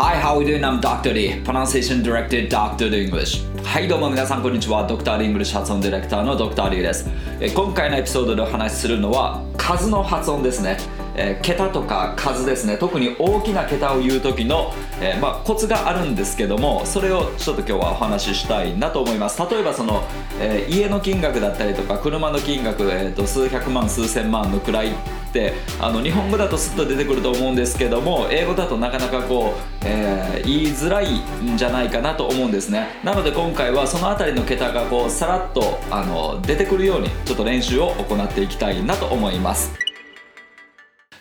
Hi, how are you doing? I'm Dr. Lee, Pronunciation Director Dr. English. はい、どうも皆さん、こんにちは。Dr. D English 発音ディレクターの Dr. D です。え今回のエピソードでお話しするのは、数の発音ですね。えー、桁とか数ですね。特に大きな桁を言う時の、えー、まあ、コツがあるんですけどもそれをちょっと今日はお話ししたいなと思います。例えばその、えー、家の金額だったりとか車の金額、えーと、数百万数千万の位ってあの日本語だとスッと出てくると思うんですけども英語だとなかなかこう、え言いづらいんじゃないかなと思うんですね。なので今回はその辺りの桁がこうさらっとあの出てくるようにちょっと練習を行っていきたいなと思います。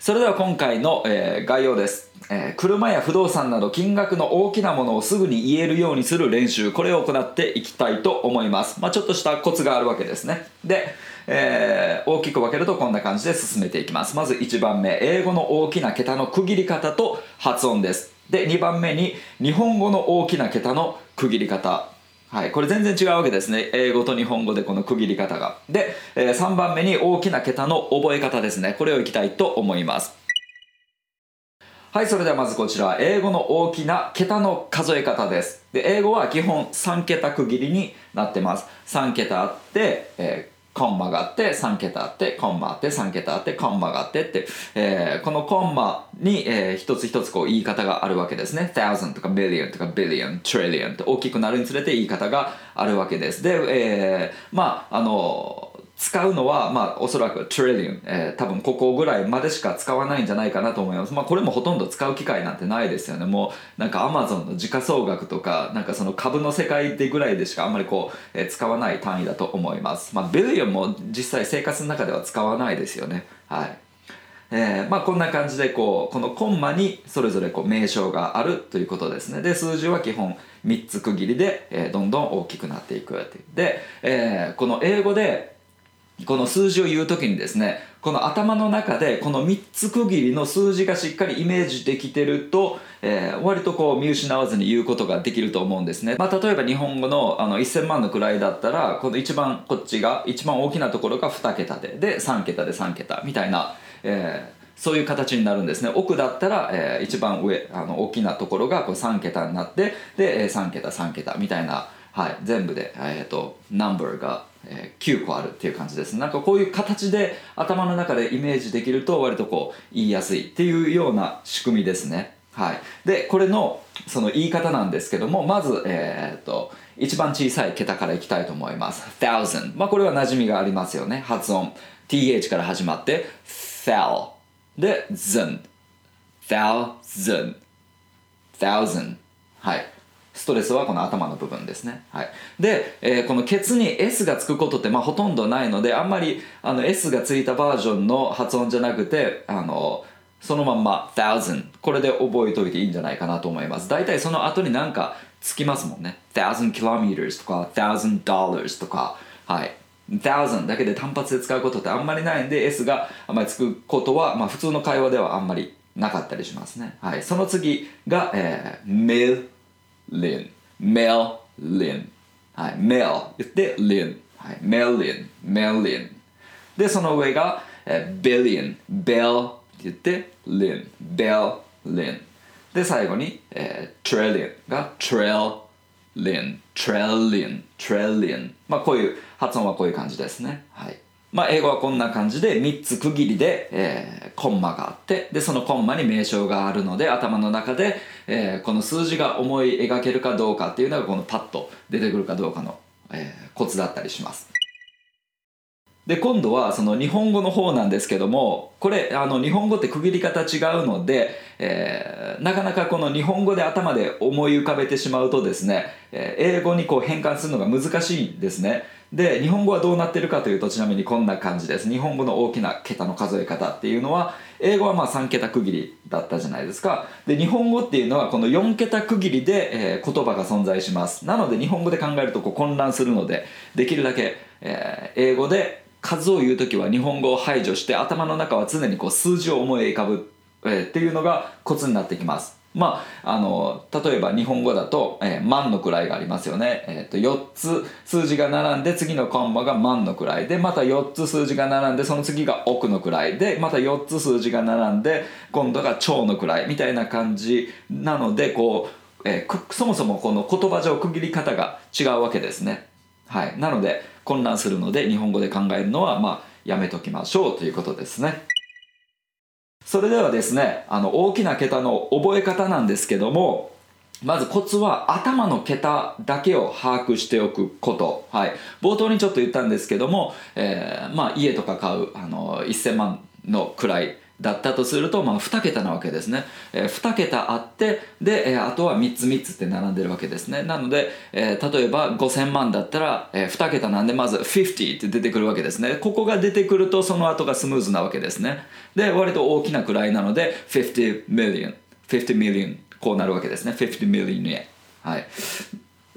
それでは今回の、えー、概要です、えー、車や不動産など金額の大きなものをすぐに言えるようにする練習これを行っていきたいと思います、まあ、ちょっとしたコツがあるわけですね。で、えー、大きく分けるとこんな感じで進めていきます。まず1番目英語の大きな桁の区切り方と発音です。で2番目に日本語の大きな桁の区切り方。はい、これ全然違うわけですね。英語と日本語でこの区切り方が。で、えー、3番目に大きな桁の覚え方ですね。これをいきたいと思います。はい、それではまずこちら、英語の大きな桁の数え方です。で、英語は基本3桁区切りになってます。3桁あって、えーコンマがあって3桁あってコンマあって3桁あってコンマがあってって、えー、このコンマに、えー、一つ一つこう言い方があるわけですね。thousand とか billion とか billion trillion って大きくなるにつれて言い方があるわけです。で、えー、まああの使うのは、まあ、おそらく trillion、えー、多分ここぐらいまでしか使わないんじゃないかなと思います。まあ、これもほとんど使う機会なんてないですよね。もう、なんか Amazon の時価総額とか、なんかその株の世界でぐらいでしかあんまりこう、えー、使わない単位だと思います。まあ、ビリオンも実際生活の中では使わないですよね。はい。えー、まあこんな感じでこうこのコンマにそれぞれこう名称があるということですねで数字は基本3つ区切りで、えー、どんどん大きくなっていくで、えー、この英語でこの数字を言う時にですねこの頭の中でこの3つ区切りの数字がしっかりイメージできてると、えー、割とこう見失わずに言うことができると思うんですね、まあ、例えば日本語のあの1000万の位だったらこの一番こっちが一番大きなところが2桁でで3桁で3桁みたいな、えーそういう形になるんですね。奥だったら、えー、一番上あの大きなところがこう3桁になってで3桁3桁みたいな、はい、全部で、えーと、ナンバーがえ、9個あるっていう感じです。なんかこういう形で頭の中でイメージできると割とこう言いやすいっていうような仕組みですね。はい。でこれのその言い方なんですけどもまずえー、っと一番小さい桁からいきたいと思います。thousand まあこれは馴染みがありますよね。発音。th から始まって thou で zen thousand thousand はい。ストレスはこの頭の部分ですね。はい、で、えー、このケツに S がつくことってまあほとんどないのであんまりあの S がついたバージョンの発音じゃなくてあのそのまんま thousand これで覚えておいていいんじゃないかなと思います。大体その後になんかつきますもんね。thousand kilometers とか thousand dollars とかはい。thousand だけで単発で使うことってあんまりないんで S があんまりつくことは、まあ、普通の会話ではあんまりなかったりしますね。はい、その次が、えー、リン、メルリン。はい、メル言ってリン。はい、メルリン、メルリン。で、その上が、えー、ビリン、ベル言ってリン、ベルリン。で、最後に、えー、トレリンがトレーリン、トレーリン、トレーリン。まあ、こういう発音はこういう感じですね。はい。まあ、英語はこんな感じで3つ区切りで、えー、コンマがあってでそのコンマに名称があるので頭の中で、えー、この数字が思い描けるかどうかっていうのがこのパッと出てくるかどうかの、えー、コツだったりします。で今度はその日本語の方なんですけどもこれあの日本語って区切り方違うので、えー、なかなかこの日本語で頭で思い浮かべてしまうとですね、えー、英語にこう変換するのが難しいんですね。で日本語はどうなってるかというとちなみにこんな感じです。日本語の大きな桁の数え方っていうのは英語はまあ3桁区切りだったじゃないですか。で日本語っていうのはこの4桁区切りで、えー、言葉が存在します。なので日本語で考えるとこう混乱するのでできるだけ、えー、英語で数を言う時は日本語を排除して頭の中は常にこう数字を思い浮かぶ、えー、っていうのがコツになってきます。まあ、あの例えば日本語だと、えー、万の位がありますよね、えー、と4つ数字が並んで次のコンマが万の位でまた4つ数字が並んでその次が億の位でまた4つ数字が並んで今度が超の位みたいな感じなのでこう、えー、そもそもこの言葉上区切り方が違うわけですね。はい、なので混乱するので日本語で考えるのはまあやめときましょうということですね。それではですねあの大きな桁の覚え方なんですけどもまずコツは頭の桁だけを把握しておくこと。はい。冒頭にちょっと言ったんですけども、えー、まあ家とか買う、あの、1000万のくらいだったとすると、まあ、2桁なわけですね、えー、2桁あってで、えー、あとは3つ3つって並んでるわけですね。なので、えー、例えば5000万だったら、えー、2桁なんでまず50って出てくるわけですね。ここが出てくるとその後がスムーズなわけですね。で割と大きな位なので50 million 50 million こうなるわけですね。50 million 円はい。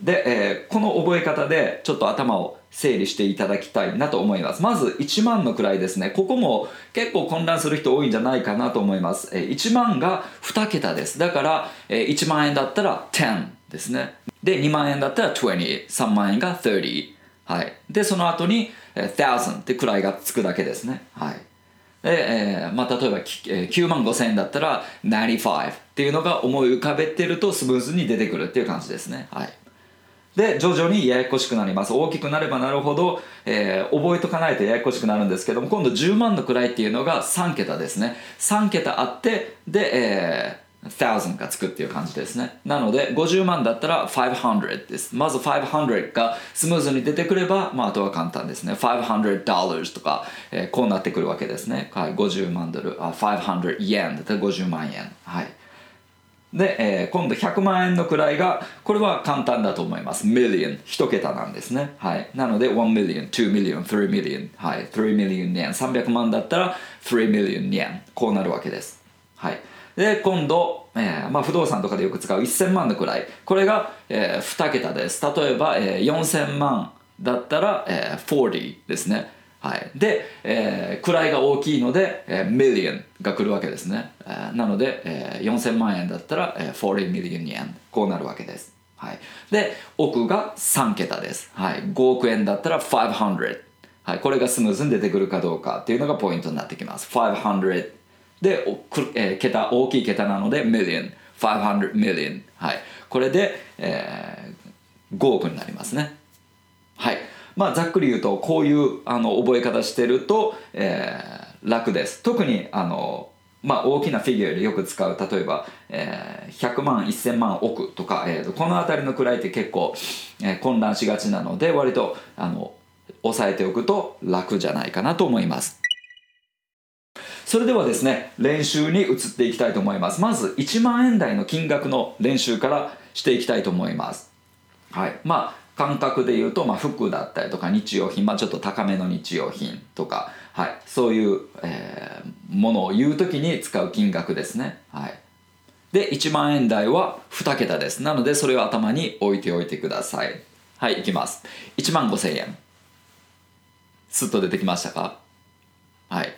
で、えー、この覚え方でちょっと頭を整理していただきたいなと思います。まず1万の位ですね。ここも結構混乱する人多いんじゃないかなと思います。えー、1万が2桁です。だから、えー、1万円だったら10ですね。で、2万円だったら20、3万円が30。はい。で、その後に、えー、1000って位がつくだけですね。はい。で、えーまあ、例えば9万5千円だったら95っていうのが思い浮かべてるとスムーズに出てくるっていう感じですね。はい。で徐々にややこしくなります。大きくなればなるほど、えー、覚えとかないとややこしくなるんですけども今度10万の位っていうのが3桁ですね。3桁あってで、えー、1000がつくっていう感じですね。なので50万だったら500です。まず500がスムーズに出てくれば、まあ、あとは簡単ですね。500 dollars とか、えー、こうなってくるわけですね、はい、50万ドル。あ500 yen だったら50万円。はい。で、えー、今度100万円の位がこれは簡単だと思います。million 一桁なんですね。はい。なので1 million 2 million 3 million はい。3 million yen 300万だったら3 million yen こうなるわけです。はい。で今度、えーまあ、不動産とかでよく使う1000万の位。これが、えー、2桁です。例えば、えー、4000万だったら、えー、40ですね。はい、で、えー、位が大きいので、えー、million が来るわけですね、えー、なので、えー、4000万円だったら、えー、40 million yen こうなるわけです、はい、で億が3桁です、はい、5億円だったら500、はい、これがスムーズに出てくるかどうかっていうのがポイントになってきます。500で、えー、桁大きい桁なので million 500 million はい。これで、えー、5億になりますね。はい。まあ、ざっくり言うとこういうあの覚え方してると、えー、楽です。特にあの、まあ、大きなフィギュアでよく使う例えば、えー、100万1000万億とか、えー、この辺りの位って結構、えー、混乱しがちなので割とあの押さえておくと楽じゃないかなと思います。それではですね練習に移っていきたいと思います。まず1万円台の金額の練習からしていきたいと思います。はい。まあ感覚で言うと、まあ、服だったりとか日用品、まあ、ちょっと高めの日用品とか、はい、そういう、えー、ものを言う時に使う金額ですね。はい、で1万円台は2桁です。なのでそれを頭に置いておいてください。はいいきます。1万5000円。スッと出てきましたか？はい。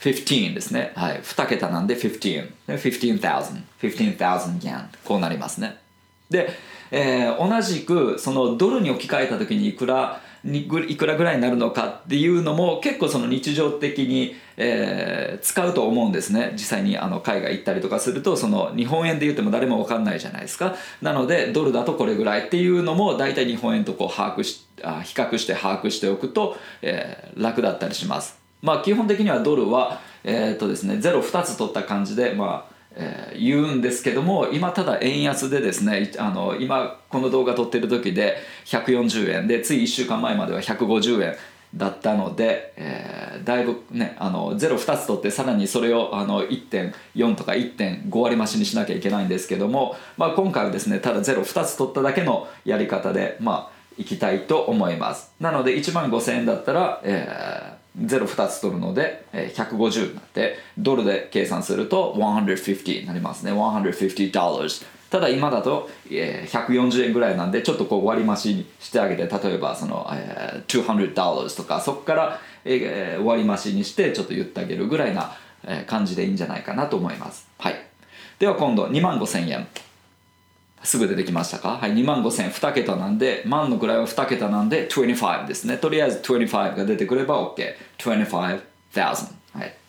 15ですね。はい。2桁なんで15 15,000 15,000 yen こうなりますね。でえー、同じくそのドルに置き換えた時にいくらいくらぐらいになるのかっていうのも結構その日常的に、えー、使うと思うんですね。実際にあの海外行ったりとかするとその日本円で言っても誰も分かんないじゃないですか。なのでドルだとこれぐらいっていうのも大体日本円とこう把握しあ比較して把握しておくと、えー、楽だったりします。まあ基本的にはドルはえー、っとですね02つ取った感じでまあえー、言うんですけども今ただ円安でですねあの今この動画撮ってる時で140円でつい1週間前までは150円だったので、えー、だいぶねあの02つ取ってさらにそれをあの1.4とか1.5割増しにしなきゃいけないんですけども、まあ、今回はですねただ02つ取っただけのやり方でまあいきたいと思います。なので1万5000円だったら、えー02つ取るので、えー、150になってドルで計算すると150になりますね。150 dollars ただ今だと、えー、140円ぐらいなんでちょっとこう割増しにしてあげて例えばその、えー、200 dollars とかそこから、えー、割増しにしてちょっと言ってあげるぐらいな、感じでいいんじゃないかなと思います。はい。では今度2万5000円。すぐ出てきましたか？はい、2万5000 2桁なんで、万の位は2桁なんで25ですね。とりあえず25が出てくれば OK。25,000。はい。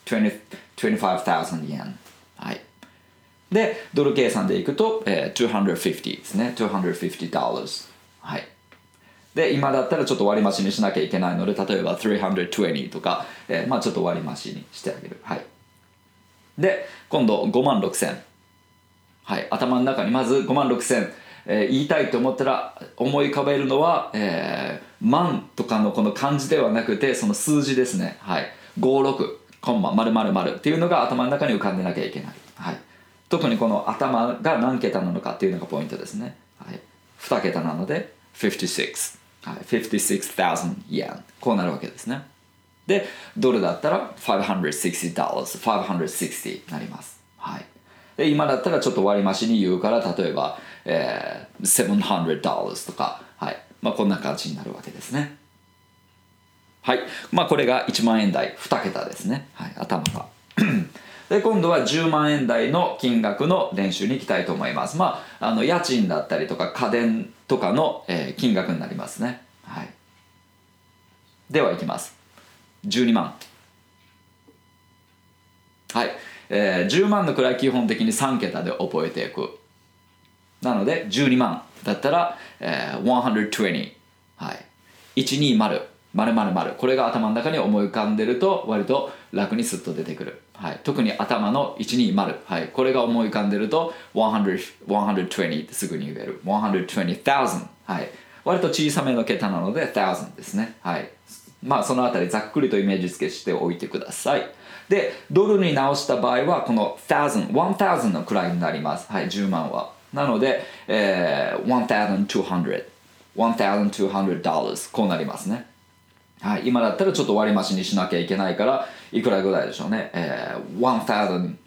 25,000 yen。はい。で、ドル計算でいくと、えー、250ですね。250 dollars。はい。で、今だったらちょっと割増にしなきゃいけないので、例えば320とか、えー、まあちょっと割増にしてあげる。はい。で、今度5万6000。はい、頭の中にまず5万6千、えー、言いたいと思ったら思い浮かべるのは、えー、万とかのこの漢字ではなくてその数字ですね、はい、56コンマ〇〇〇っていうのが頭の中に浮かんでなきゃいけない、はい、特にこの頭が何桁なのかっていうのがポイントですね、はい、2桁なので56、はい、56,000 yen こうなるわけですね。でドルだったら？560 dollars 560になります。で今だったらちょっと割増に言うから例えば、えー、700ドルとか、はい。まあ、こんな感じになるわけですね。はい。まあこれが1万円台2桁ですね、はい、頭が。で今度は10万円台の金額の練習に行きたいと思います。まああの家賃だったりとか家電とかの、えー、金額になりますね。はい。ではいきます。12万。はい。えー、10万の位基本的に3桁で覚えていく。なので12万。だったら、えー、120はい。120〇。〇〇これが頭の中に思い浮かんでると割と楽にスッと出てくる、はい、特に頭の120、はい、これが思い浮かんでると100 120ってすぐに言える。120,000、はい、割と小さめの桁なので1000ですね、はい、まあそのあたりざっくりとイメージ付けしておいてください。でドルに直した場合はこの1000 1000の位になります。はい10万は。なので、えー、1200 1200 dollars こうなりますね。はい、今だったらちょっと割増しにしなきゃいけないからいくらぐらいでしょうね、えー、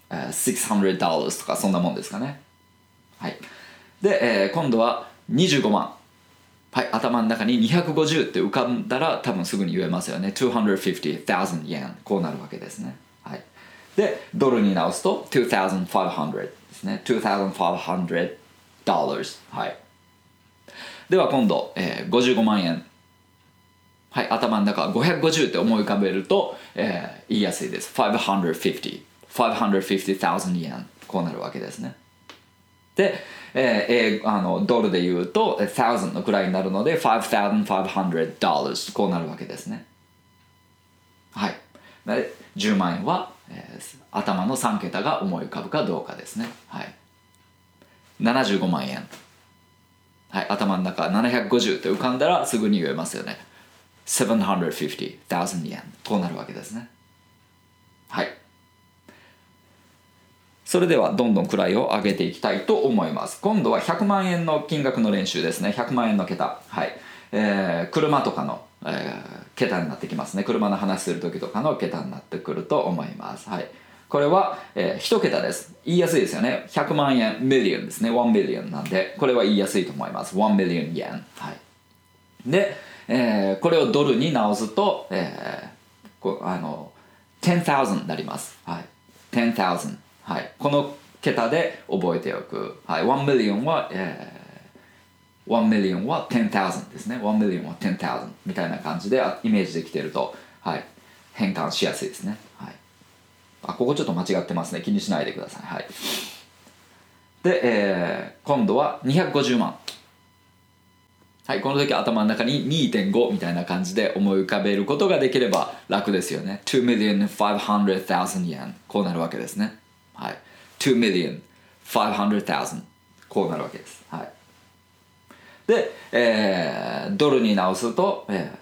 1600 dollars とかそんなもんですかね。はい。で、えー、今度は25万。はい頭の中に250って浮かんだら多分すぐに言えますよね。250,000 yen こうなるわけですね。でドルに直すと2500ですね。2500 dollars はい。では今度、えー、55万円。はい頭の中550って思い浮かべると、えー、言いやすいです。550 550,000 yen こうなるわけですね。で、えー、あのドルで言うと1000のくらいになるので5500 dollars こうなるわけですね。はい。10万円はえー、頭の3桁が思い浮かぶかどうかですね、はい、75万円、はい、頭の中750って浮かんだらすぐに言えますよね。750,000 yen こうなるわけですね。はい。それではどんどん位を上げていきたいと思います。今度は100万円の金額の練習ですね。100万円の桁。はい、えー、車とかのえー、桁になってきますね。車の話する時とかの桁になってくると思います。はい。これは、えー、1桁です。言いやすいですよね。100万円 million ですね。1 million なんで。これは言いやすいと思います。1 million yen はい。で、えー、これをドルに直すと、えー、こあの10,000になります。はい。10,000はい。この桁で覚えておく、はい、1 million は、えー1 million は10,000ですね。1 million は10,000みたいな感じでイメージできてると、はい、変換しやすいですね、はい、あここちょっと間違ってますね。気にしないでください、はい、で、えー、今度は250万。はい、この時頭の中に2.5みたいな感じで思い浮かべることができれば楽ですよね。2,500,000 yen こうなるわけですね。はい。2,500,000こうなるわけです。はい。で、えー、ドルに直すと、え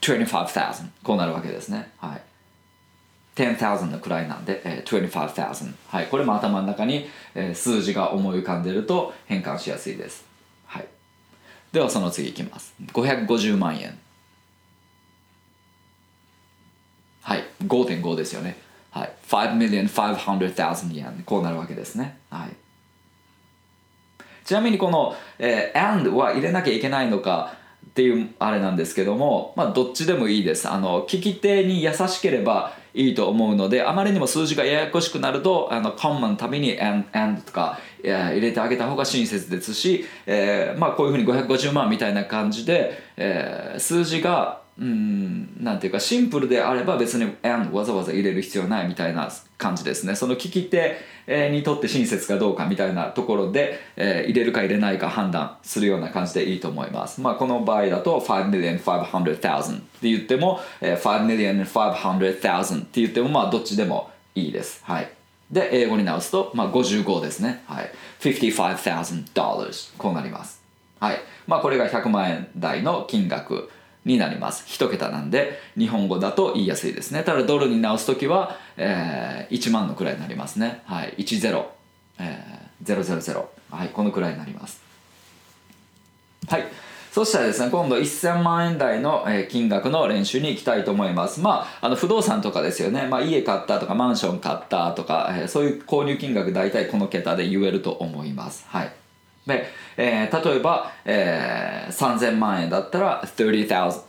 ー、25,000こうなるわけですね。はい。10,000の位なんで、えー、25,000はいこれも頭の中に、えー、数字が思い浮かんでると変換しやすいですはいではその次いきます550万円はい5.5ですよねはい。5 million 500,000 yen こうなるわけですね。はい。ちなみにこの、えー、and は入れなきゃいけないのかっていうあれなんですけども、まあ、どっちでもいいです。あの聞き手に優しければいいと思うのであまりにも数字がややこしくなるとあのコンマのために and, and とか入れてあげた方が親切ですし、えー、まあ、こういうふうに550万みたいな感じで、えー、数字がうんなんていうかシンプルであれば別に and わざわざ入れる必要ないみたいな感じですね。その聞き手にとって親切かどうかみたいなところで、えー、入れるか入れないか判断するような感じでいいと思います。まあこの場合だと5 million 500,000って言っても、えー、5 million 500,000って言ってもまあどっちでもいいです。はい。で英語に直すと、まあ、55ですね。はい。55,000こうなります。はい。まあこれが100万円台の金額。になります。一桁なんで日本語だと言いやすいですね。ただドルに直す時は、えー、1万のくらいになりますね。はい。10、えー、000はい。このくらいになります。はい。そしたらですね、今度1000万円台の金額の練習に行きたいと思います。まあ、あの不動産とかですよね。まあ、家買ったとか、マンション買ったとか、そういう購入金額大体この桁で言えると思います。はい。で、えー、例えば、えー、3000万円だったら30,000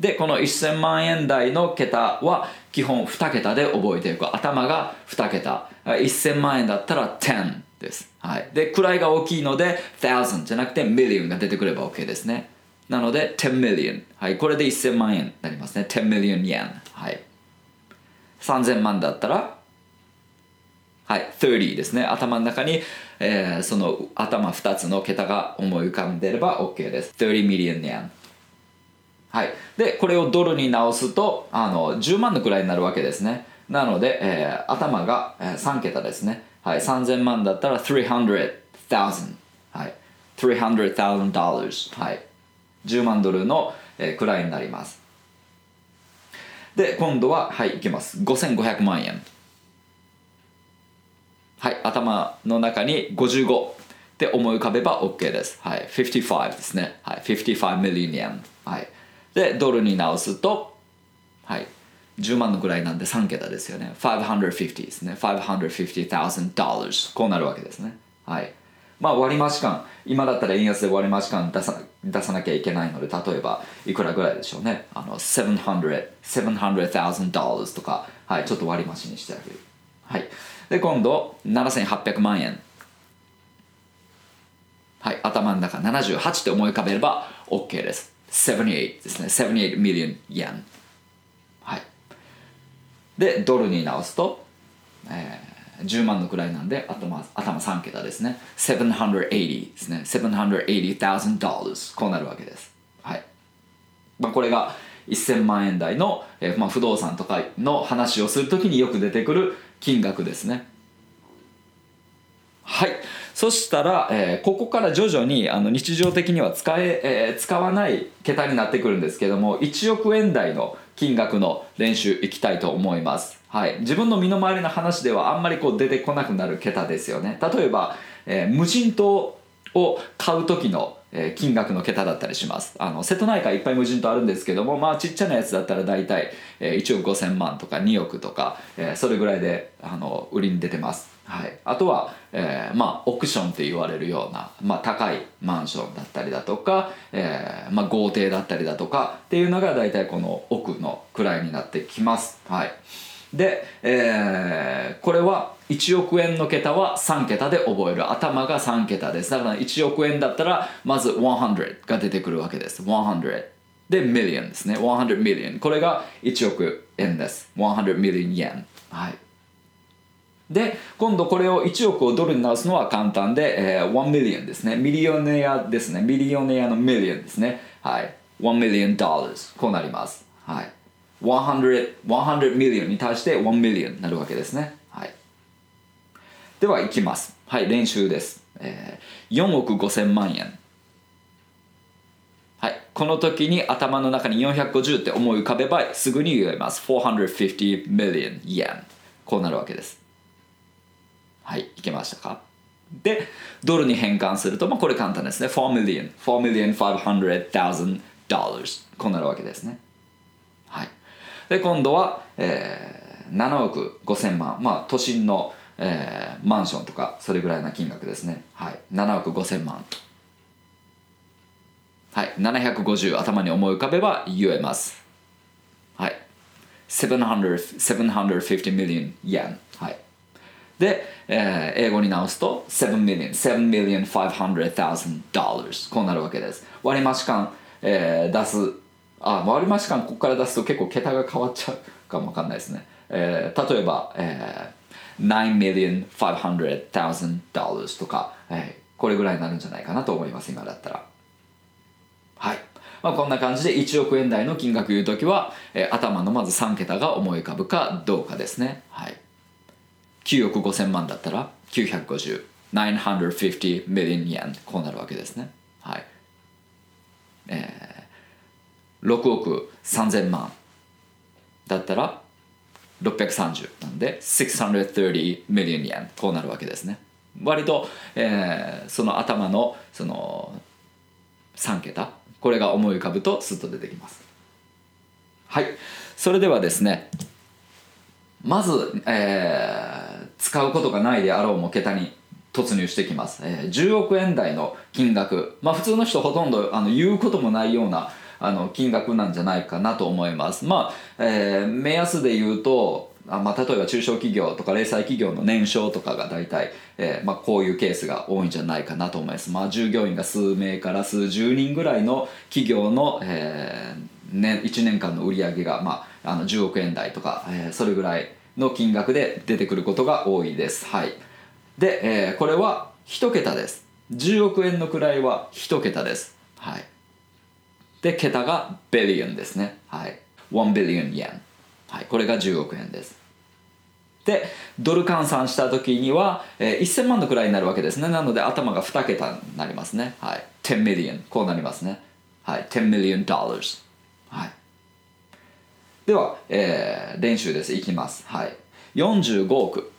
でこの1000万円台の桁は基本2桁で覚えていく。頭が2桁。1000万円だったら10です、はい、で位が大きいので1000じゃなくて million が出てくれば OK ですね。なので10 million、はい、これで1000万円になりますね。10 million yen、はい、3000万だったらはい、30ですね。頭の中に、えー、その頭2つの桁が思い浮かんでれば OK です。30 million yen。はい。で、これをドルに直すと、あの、10万のくらいになるわけですね。なので、えー、頭が、えー、3桁ですね。はい。3000万だったら300,000。はい。300,000 dollars。はい。10万ドルの、えー、くらいになります。で、今度は、はい、いきます。5500万円。はい、頭の中に55って思い浮かべば OK です。はい、55ですね。はい、55 million yen。はい。で、ドルに直すと、はい、10万のぐらいなんで3桁ですよね。550ですね。550,000 dollars。こうなるわけですね。はい。まあ割増感、今だったら円安で割増感出さ出さなきゃいけないので、例えばいくらぐらいでしょうね。あの、700、700,000 dollars とか、はい、ちょっと割増にしてあげる。はい。で今度7800万円。はい頭の中78って思い浮かべれば OK です。78ですね。78 million yen はい。でドルに直すと、えー、10万のくらいなんで頭頭3桁ですね。780ですね。780,000 dollars こうなるわけです。はい、まあ、これが1000万円台の、えーまあ、不動産とかの話をするときによく出てくる金額ですね。はい。そしたら、えー、ここから徐々にあの日常的には使ええー、使わない桁になってくるんですけども1億円台の金額の練習いきたいと思います、はい、自分の身の回りの話ではあんまりこう出てこなくなる桁ですよね。例えば、えー、無人島を買う時のえ金額の桁だったりします。あの瀬戸内海いっぱい無人島あるんですけどもまあちっちゃなやつだったら大体、え1億5000万とか2億とか、えそれぐらいであの売りに出てます。はい、あとは、えーまあ、オクションって言われるような、まあ、高いマンションだったりだとか、えーまあ、豪邸だったりだとかっていうのが大体この奥の位になってきます。はい、で、えー、これは1億円の桁は3桁で覚える。頭が3桁です。だから1億円だったらまず100が出てくるわけです。100で million ですね。100 million これが1億円です。100 million yen はい。で今度これを1億をドルに直すのは簡単で、えー、1 million ですね。ミリオネアですね。ミリオネアの million ですね。はい。1 million dollars こうなります。100 100 million に対して1 million になるわけですね。はい。ではいきます。はい練習です、えー、4億5000万円。はい、この時に頭の中に450って思い浮かべばすぐに言えます。450 million yen こうなるわけです。はいいけましたか。でドルに変換すると、まあ、これ簡単ですね。4 million 4 million 500,000 dollars こうなるわけですね。で今度は、えー、7億5000万まあ都心の、えー、マンションとかそれぐらいな金額ですね。はい。7億5000万。はい。750頭に思い浮かべば言えます。はい。700 750 million yen はい。で、えー英語に直すと7 million 7 million 500,000 dollars こうなるわけです。割増感、えー出すあ割増感ここから出すと結構桁が変わっちゃうかもわかんないですね、えー例えば、えー、9 million 500,000 dollars とか、えーこれぐらいになるんじゃないかなと思います今だったら。はい、まあ、こんな感じで1億円台の金額言うときは、えー頭のまず3桁が思い浮かぶかどうかですね。はい。9億5000万だったら950 950 million yen こうなるわけですね。はい。えー、6億3000万だったら630なんで630 million yen こうなるわけですね。割と、えーその頭のその3桁これが思い浮かぶとスッと出てきます。はい。それではですねまず、えー使うことがないであろうも桁に突入してきます、えー10億円台の金額。まあ普通の人ほとんどあの言うこともないようなあの金額なんじゃないかなと思います。まあ、えー目安で言うとあまあ、例えば中小企業とか零細企業の年商とかが大体、えーまあ、こういうケースが多いんじゃないかなと思います、まあ、従業員が数名から数十人ぐらいの企業の、えーね、1年間の売り上げが、まあ、あの10億円台とか、えーそれぐらいの金額で出てくることが多いです。はい。で、えーこれは1桁です。10億円の位は1桁です。はい。で桁がビリオンですね。はい。1ビリオン yen はい。これが10億円です。でドル換算した時には、えー1000万の位になるわけですね。なので頭が2桁になりますね。はい。10 million こうなりますね。はい。10 million dollars はい。では、えー練習です。いきます。はい。45億。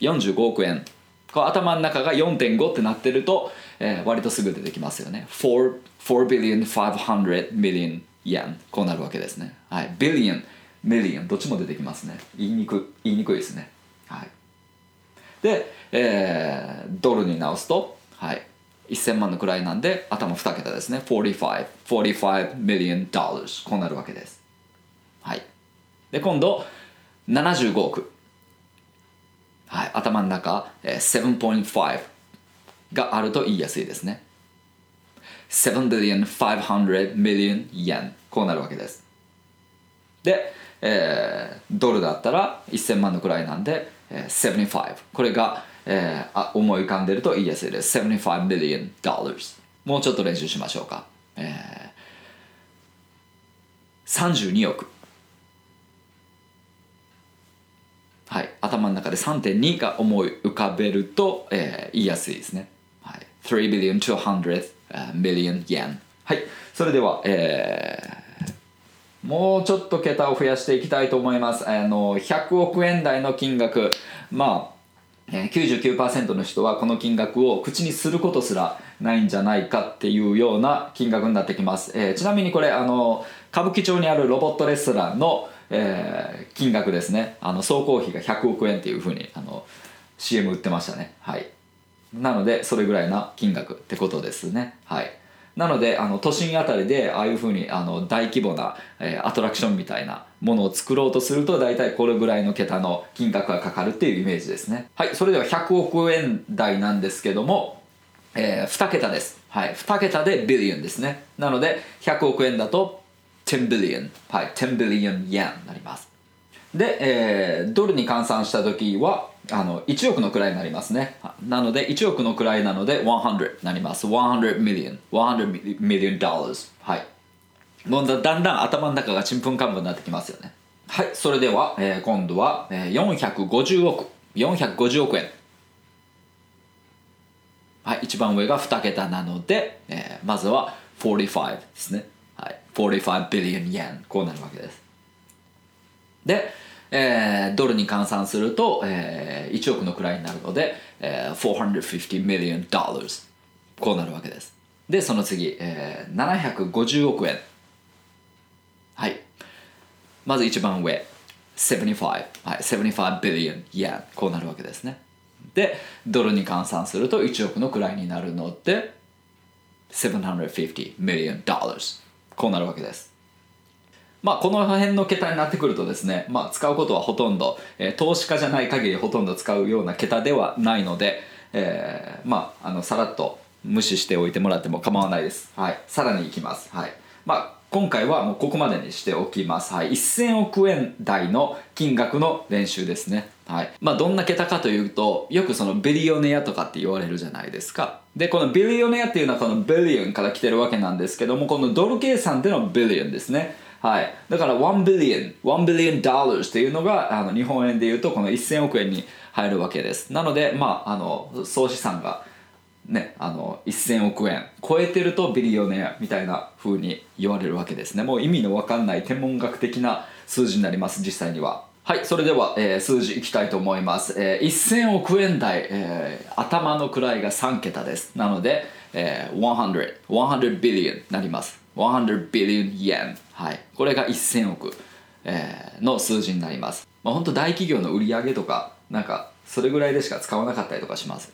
45億円。こう頭の中が4.5ってなってると、えー割とすぐ出てきますよね。4 4 billion 500 million yen こうなるわけですね。はい。Billion million どっちも出てきますね。言いにく言いにくいですね。はい。で、えードルに直すとはい。1000万の位なんで頭2桁ですね。45 45 million dollars こうなるわけです。はい。で今度75億。はい、頭の中、えー7.5があると言いやすいですね。7 billion 500 million yen こうなるわけです。で、えードルだったら1000万のくらいなんで、えー75これが、えーあ思い浮かんでると言いやすいです。75 million dollars もうちょっと練習しましょうか。えー32億はい、頭の中で3.2が思い浮かべると、えー言いやすいですね。3 billion 200 million yen。はい、それでは、えーもうちょっと桁を増やしていきたいと思います。あの100億円台の金額、まあ、99%の人はこの金額を口にすることすらないんじゃないかっていうような金額になってきます、えーちなみにこれあの歌舞伎町にあるロボットレストランの、えー金額ですね。あの総工費が100億円っていうふうにあの CM 売ってましたね。はい。なのでそれぐらいな金額ってことですね。はい。なのであの都心あたりでああいうふうにあの大規模な、えーアトラクションみたいなものを作ろうとすると大体これぐらいの桁の金額がかかるっていうイメージですね。はい。それでは100億円台なんですけども、え2桁です。はい。2桁でビリオンですね。なので100億円だと10 billion はい。10 billion yen になります。で、えードルに換算した時はあの1億の位になりますね。なので1億の位なので100になります。100 million 100 million dollars はい。もうだだんだん頭の中がちんぷんかんぷんになってきますよね。はい。それでは、えー今度は、えー450億。450億円。はい。一番上が2桁なので、えーまずは45ですね。はい。45 billion yen こうなるわけです。で、えードルに換算すると、えー1億の位になるので、えー450 million dollars こうなるわけです。でその次、えー750億円。はい。まず一番上。75、はい、75 billion yen こうなるわけですね。でドルに換算すると1億の位になるので750 million dollars こうなるわけです。まあこの辺の桁になってくるとですね、まあ、使うことはほとんど、えー、投資家じゃない限りほとんど使うような桁ではないので、えー、まああのさらっと無視しておいてもらっても構わないですはいさらにいきますはいまあ今回はもうここまでにしておきます。はい。1000億円台の金額の練習ですね。はい。まあ、どんな桁かというと、よくそのビリオネアとかって言われるじゃないですか。で、このビリオネアっていうのはこのビリオンから来てるわけなんですけども、このドル計算でのビリオンですね。はい。だから1ビリオン、1ビリオンドルっていうのが、あの日本円で言うとこの1000億円に入るわけです。なので、まあ、あの、総資産がね、あの1000億円超えてるとビリオネアみたいな風に言われるわけですね。もう意味の分かんない天文学的な数字になります実際には。はいそれでは、えー、数字いきたいと思います、えー、1000億円台、えー、頭の位が3桁です。なので、えー、100 100 billion になります。100 billion yen はい。これが1000億、えー、の数字になります。まあ本当大企業の売り上げとかなんかそれぐらいでしか使わなかったりとかします。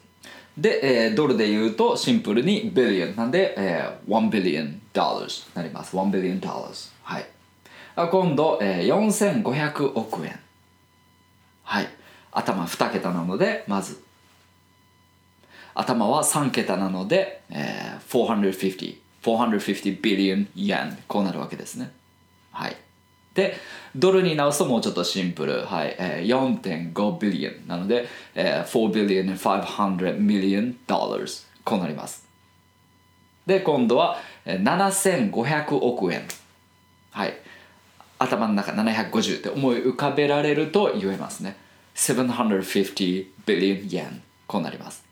で、えー、ドルで言うとシンプルにビリオン。なんで、えー、1ビリオンドルになります。1ビリオンドルはい。今度、えー、4500億円。はい。頭2桁なのでまず。頭は3桁なので、えー、450 450 billion yen こうなるわけですね。はい。でドルに直すともうちょっとシンプル、はい。えー、4.5ビリオンなので、えー、4 billion and 500 million dollars こうなります。で今度は7500億円。はい。頭の中750って思い浮かべられると言えますね。750 billion yen こうなります。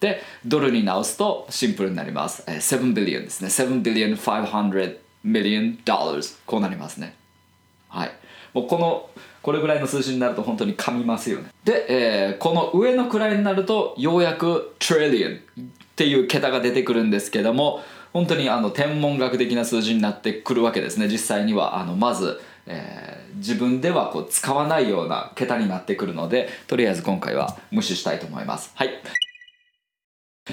でドルに直すとシンプルになります。7 billion ですね。7 billion 500 million dollars こうなりますね。はい。もうこのこれぐらいの数字になると本当に噛みますよね。で、えー、この上の位になるとようやく trillion っていう桁が出てくるんですけども本当にあの天文学的な数字になってくるわけですね。実際にはあのまず、えー、自分ではこう使わないような桁になってくるのでとりあえず今回は無視したいと思います。はい。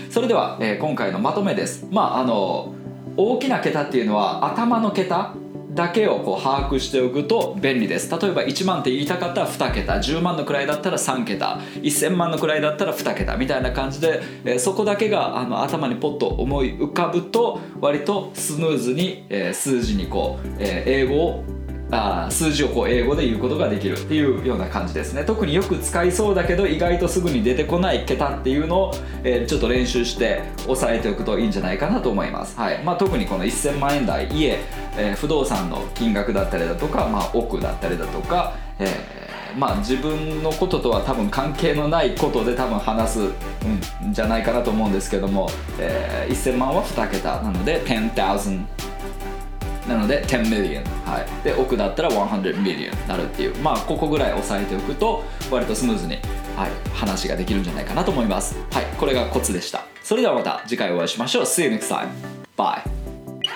それでは、えー、今回のまとめです。まああの大きな桁っていうのは頭の桁だけをこう把握しておくと便利です。例えば1万って言いたかったら2桁。10万の位だったら3桁。1000万の位だったら2桁。みたいな感じで、えー、そこだけがあの頭にポッと思い浮かぶと割とスムーズに、えー、数字にこう、えー、英語をあ数字をこう英語で言うことができるっていうような感じですね。特によく使いそうだけど意外とすぐに出てこない桁っていうのを、えー、ちょっと練習して押さえておくといいんじゃないかなと思います、はい。まあ、特にこの1000万円台家、えー、不動産の金額だったりだとか、まあ、億だったりだとか、えーまあ、自分のこととは多分関係のないことで多分話す、うん、じゃないかなと思うんですけども、えー、1000万は2桁なので10,000なので10 million、はい、で億だったら100 million なるっていう。まあここぐらい押さえておくと割とスムーズに、はい、話ができるんじゃないかなと思います。はいこれがコツでした。それではまた次回お会いしましょう。See you next time. Bye.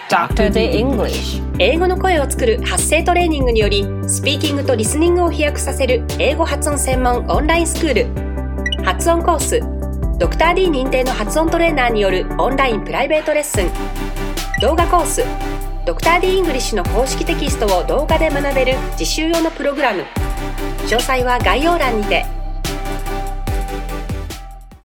Dr. The English. 英語の声を作る発声トレーニングによりスピーキングとリスニングを飛躍させる英語発音専門オンラインスクール発音コース。ドクター d 認定の発音トレーナーによるオンラインプライベートレッスン。動画コース。ドクター d イングリッシュの公式テキストを動画で学べる実習用のプログラム。詳細は概要欄にて。